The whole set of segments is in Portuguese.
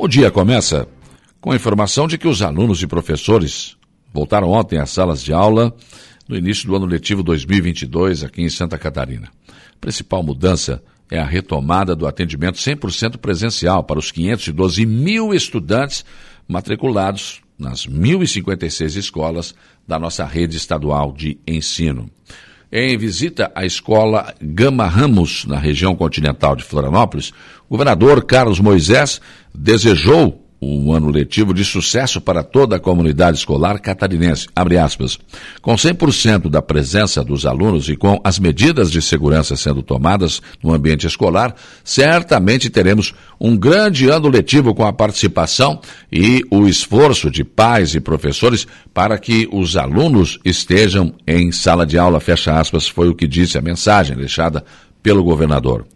O dia começa com a informação de que os alunos e professores voltaram ontem às salas de aula no início do ano letivo 2022 aqui em Santa Catarina. A principal mudança é a retomada do atendimento 100% presencial para os 512 mil estudantes matriculados nas 1.056 escolas da nossa rede estadual de ensino. Em visita à escola Gama Ramos, na região continental de Florianópolis, o governador Carlos Moisés desejou um ano letivo de sucesso para toda a comunidade escolar catarinense, Com 100% da presença dos alunos e com as medidas de segurança sendo tomadas no ambiente escolar, certamente teremos um grande ano letivo com a participação e o esforço de pais e professores para que os alunos estejam em sala de aula, fecha aspas, foi o que disse a mensagem deixada pelo governador.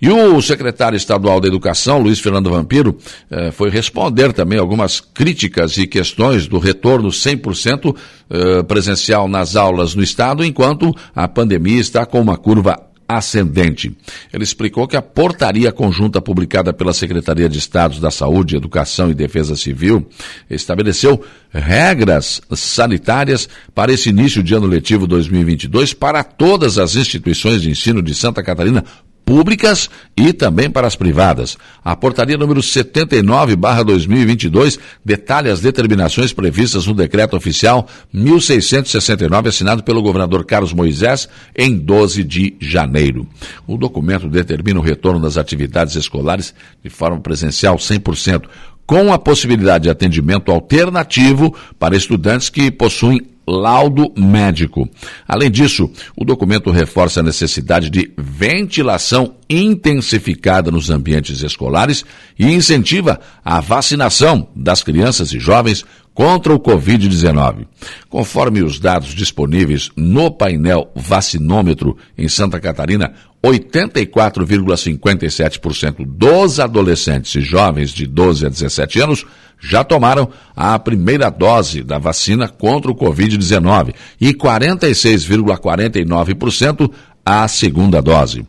E o secretário estadual da Educação, Luiz Fernando Vampiro, eh, foi responder também algumas críticas e questões do retorno 100% eh, presencial nas aulas no Estado, enquanto a pandemia está com uma curva ascendente. Ele explicou que a portaria conjunta publicada pela Secretaria de Estados da Saúde, Educação e Defesa Civil estabeleceu regras sanitárias para esse início de ano letivo 2022 para todas as instituições de ensino de Santa Catarina públicas e também para as privadas. A portaria número 79/2022 detalha as determinações previstas no decreto oficial 1669 assinado pelo governador Carlos Moisés em 12 de janeiro. O documento determina o retorno das atividades escolares de forma presencial 100%, com a possibilidade de atendimento alternativo para estudantes que possuem laudo médico. Além disso, o documento reforça a necessidade de ventilação intensificada nos ambientes escolares e incentiva a vacinação das crianças e jovens contra o Covid-19. Conforme os dados disponíveis no painel vacinômetro em Santa Catarina, 84,57% dos adolescentes e jovens de 12 a 17 anos já tomaram a primeira dose da vacina contra o Covid-19 e 46,49% a segunda dose.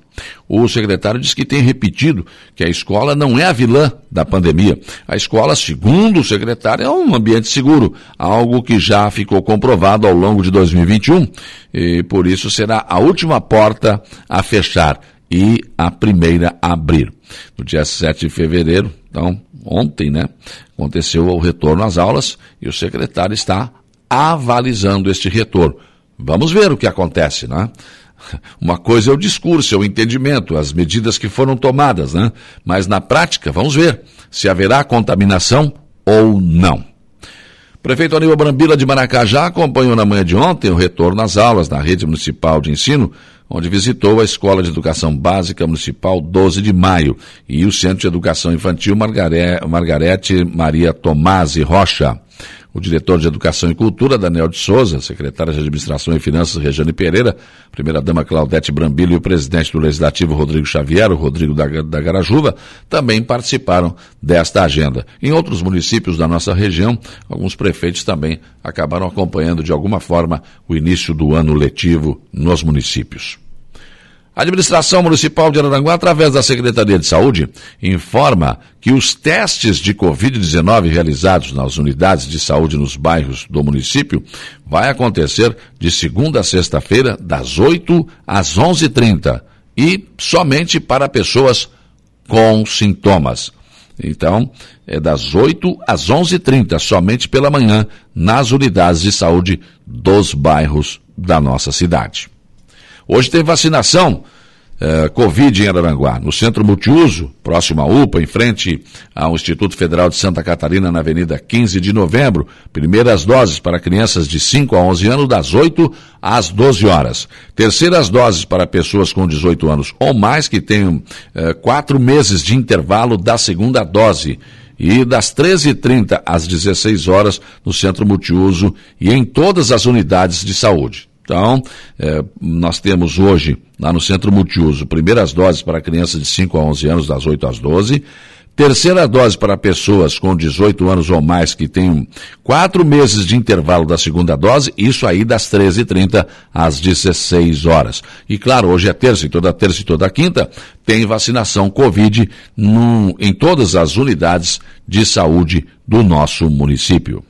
O secretário disse que tem repetido que a escola não é a vilã da pandemia. A escola, segundo o secretário, é um ambiente seguro, algo que já ficou comprovado ao longo de 2021 e por isso será a última porta a fechar e a primeira a abrir. No dia 7 de fevereiro, então, ontem, né, aconteceu o retorno às aulas e o secretário está avalizando este retorno. Vamos ver o que acontece, né? Uma coisa é o discurso, é o entendimento, as medidas que foram tomadas, né? Mas na prática, vamos ver se haverá contaminação ou não. Prefeito Aníbal Brambila de Maracajá acompanhou na manhã de ontem o retorno às aulas na rede municipal de ensino, onde visitou a Escola de Educação Básica Municipal 12 de Maio e o Centro de Educação Infantil Margarete Maria Tomasi Rocha o diretor de Educação e Cultura, Daniel de Souza, secretária de Administração e Finanças, Regiane Pereira, primeira-dama Claudete Brambilo e o presidente do Legislativo, Rodrigo Xavier, o Rodrigo da, da Garajuva, também participaram desta agenda. Em outros municípios da nossa região, alguns prefeitos também acabaram acompanhando de alguma forma o início do ano letivo nos municípios. A administração municipal de Araranguá, através da Secretaria de Saúde, informa que os testes de Covid-19 realizados nas unidades de saúde nos bairros do município vai acontecer de segunda a sexta-feira, das 8 às 11h30 e somente para pessoas com sintomas. Então, é das 8 às 11h30, somente pela manhã, nas unidades de saúde dos bairros da nossa cidade. Hoje tem vacinação uh, Covid em Araranguá, no centro multiuso, próximo à UPA, em frente ao Instituto Federal de Santa Catarina, na Avenida 15 de Novembro. Primeiras doses para crianças de 5 a 11 anos, das 8 às 12 horas. Terceiras doses para pessoas com 18 anos ou mais que tenham uh, quatro meses de intervalo da segunda dose e das 13h30 às 16 horas no Centro Multiuso e em todas as unidades de saúde. Então, é, nós temos hoje, lá no Centro Multiuso, primeiras doses para crianças de 5 a 11 anos, das 8 às 12, Terceira dose para pessoas com 18 anos ou mais que tenham quatro meses de intervalo da segunda dose, isso aí das 13h30 às 16 horas. E claro, hoje é terça, e toda terça e toda quinta tem vacinação Covid num, em todas as unidades de saúde do nosso município.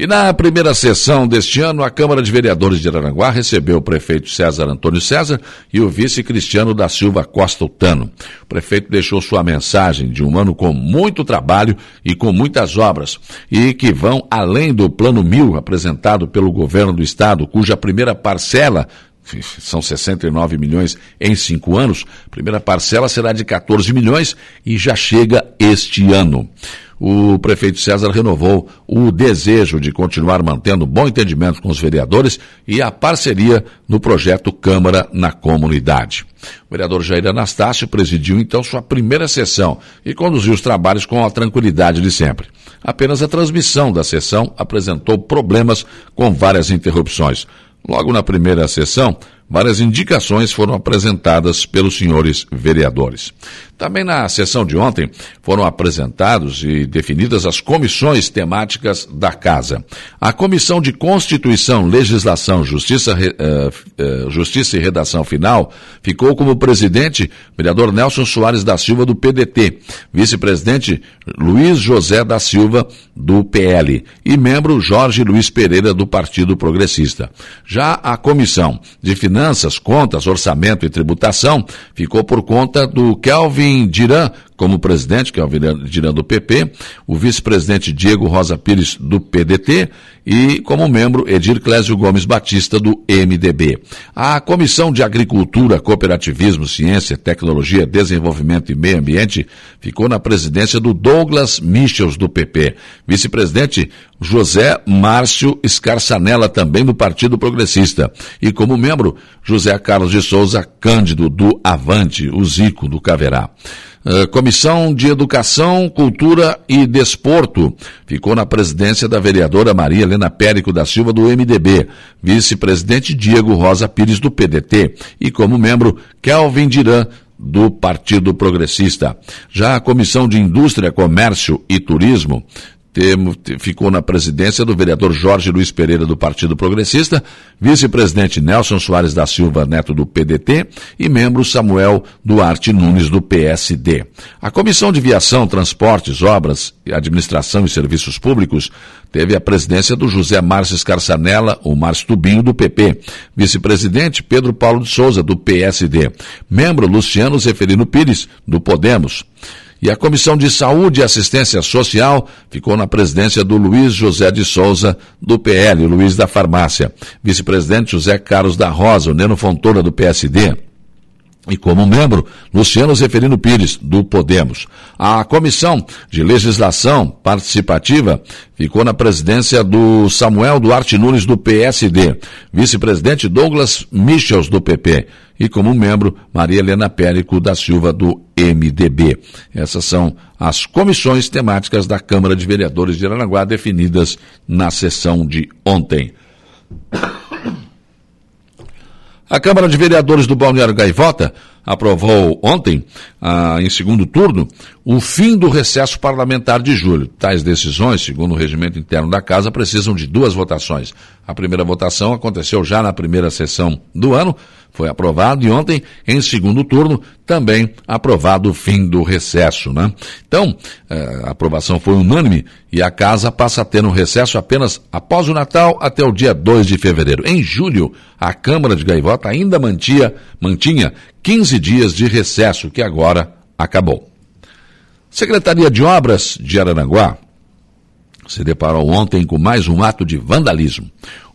E na primeira sessão deste ano, a Câmara de Vereadores de Araranguá recebeu o prefeito César Antônio César e o vice Cristiano da Silva Costa Utano. O prefeito deixou sua mensagem de um ano com muito trabalho e com muitas obras, e que vão além do Plano Mil apresentado pelo governo do estado, cuja primeira parcela são 69 milhões em cinco anos. A primeira parcela será de 14 milhões e já chega este ano o prefeito César renovou o desejo de continuar mantendo bom entendimento com os vereadores e a parceria no projeto Câmara na Comunidade. O vereador Jair Anastácio presidiu então sua primeira sessão e conduziu os trabalhos com a tranquilidade de sempre. Apenas a transmissão da sessão apresentou problemas com várias interrupções. Logo na primeira sessão, várias indicações foram apresentadas pelos senhores vereadores. Também na sessão de ontem foram apresentados e definidas as comissões temáticas da Casa. A Comissão de Constituição, Legislação, Justiça, uh, uh, Justiça e Redação Final ficou como presidente vereador Nelson Soares da Silva, do PDT, vice-presidente Luiz José da Silva, do PL, e membro Jorge Luiz Pereira, do Partido Progressista. Já a Comissão de Finanças, Contas, Orçamento e Tributação ficou por conta do Kelvin Diran como presidente, que é o Diran do PP, o vice-presidente Diego Rosa Pires do PDT e como membro Edir Clésio Gomes Batista do MDB. A Comissão de Agricultura, Cooperativismo, Ciência, Tecnologia, Desenvolvimento e Meio Ambiente ficou na presidência do Douglas Michels do PP, vice-presidente José Márcio Escarçanella também do Partido Progressista e como membro José Carlos de Souza Cândido do Avante, o Zico do Caverá. Uh, Comissão de Educação, Cultura e Desporto. Ficou na presidência da vereadora Maria Helena Périco da Silva, do MDB, vice-presidente Diego Rosa Pires, do PDT, e como membro, Kelvin Diran, do Partido Progressista. Já a Comissão de Indústria, Comércio e Turismo Temo, ficou na presidência do vereador Jorge Luiz Pereira do Partido Progressista, vice-presidente Nelson Soares da Silva Neto do PDT e membro Samuel Duarte Nunes do PSD. A Comissão de Viação, Transportes, Obras, Administração e Serviços Públicos teve a presidência do José Márcio Escarçanella, o Márcio Tubinho do PP, vice-presidente Pedro Paulo de Souza do PSD, membro Luciano Zeferino Pires do Podemos. E a Comissão de Saúde e Assistência Social ficou na presidência do Luiz José de Souza, do PL, Luiz da Farmácia. Vice-presidente José Carlos da Rosa, o Neno Fontoura, do PSD. E como membro, Luciano Zeferino Pires, do Podemos. A Comissão de Legislação Participativa ficou na presidência do Samuel Duarte Nunes, do PSD. Vice-presidente Douglas Michels, do PP e como membro Maria Helena Périco da Silva do MDB. Essas são as comissões temáticas da Câmara de Vereadores de Aranaguá definidas na sessão de ontem. A Câmara de Vereadores do Balneário Gaivota aprovou ontem, ah, em segundo turno, o fim do recesso parlamentar de julho. Tais decisões, segundo o regimento interno da Casa, precisam de duas votações. A primeira votação aconteceu já na primeira sessão do ano, foi aprovado e ontem, em segundo turno, também aprovado o fim do recesso. Né? Então, eh, a aprovação foi unânime e a casa passa a ter um recesso apenas após o Natal até o dia 2 de fevereiro. Em julho, a Câmara de Gaivota ainda mantia, mantinha 15 dias de recesso, que agora acabou. Secretaria de Obras de Aranaguá se deparou ontem com mais um ato de vandalismo.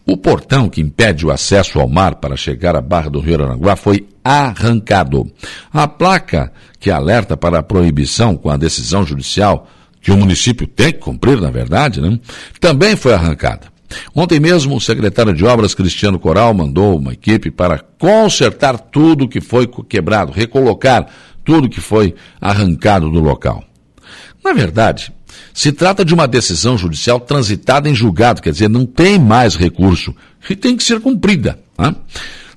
O portão que impede o acesso ao mar para chegar à Barra do Rio Aranguá foi arrancado. A placa que alerta para a proibição com a decisão judicial, que o município tem que cumprir, na verdade, né, também foi arrancada. Ontem mesmo, o secretário de Obras, Cristiano Coral, mandou uma equipe para consertar tudo que foi quebrado, recolocar tudo que foi arrancado do local. Na verdade, se trata de uma decisão judicial transitada em julgado, quer dizer, não tem mais recurso e tem que ser cumprida. Né?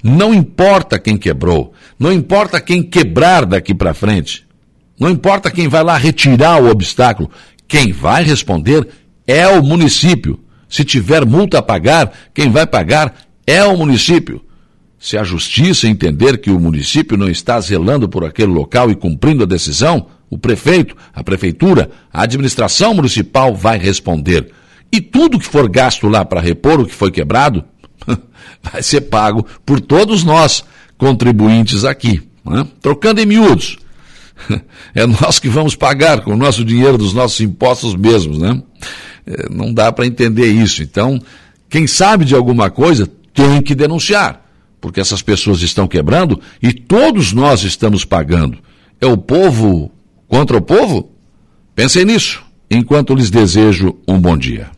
Não importa quem quebrou, não importa quem quebrar daqui para frente, Não importa quem vai lá retirar o obstáculo, quem vai responder é o município. Se tiver multa a pagar, quem vai pagar é o município. Se a justiça entender que o município não está zelando por aquele local e cumprindo a decisão, o prefeito, a prefeitura, a administração municipal vai responder. E tudo que for gasto lá para repor o que foi quebrado, vai ser pago por todos nós, contribuintes aqui. Né? Trocando em miúdos. É nós que vamos pagar com o nosso dinheiro dos nossos impostos mesmos, né? É, não dá para entender isso. Então, quem sabe de alguma coisa tem que denunciar, porque essas pessoas estão quebrando e todos nós estamos pagando. É o povo contra o povo? Pensem nisso, enquanto lhes desejo um bom dia.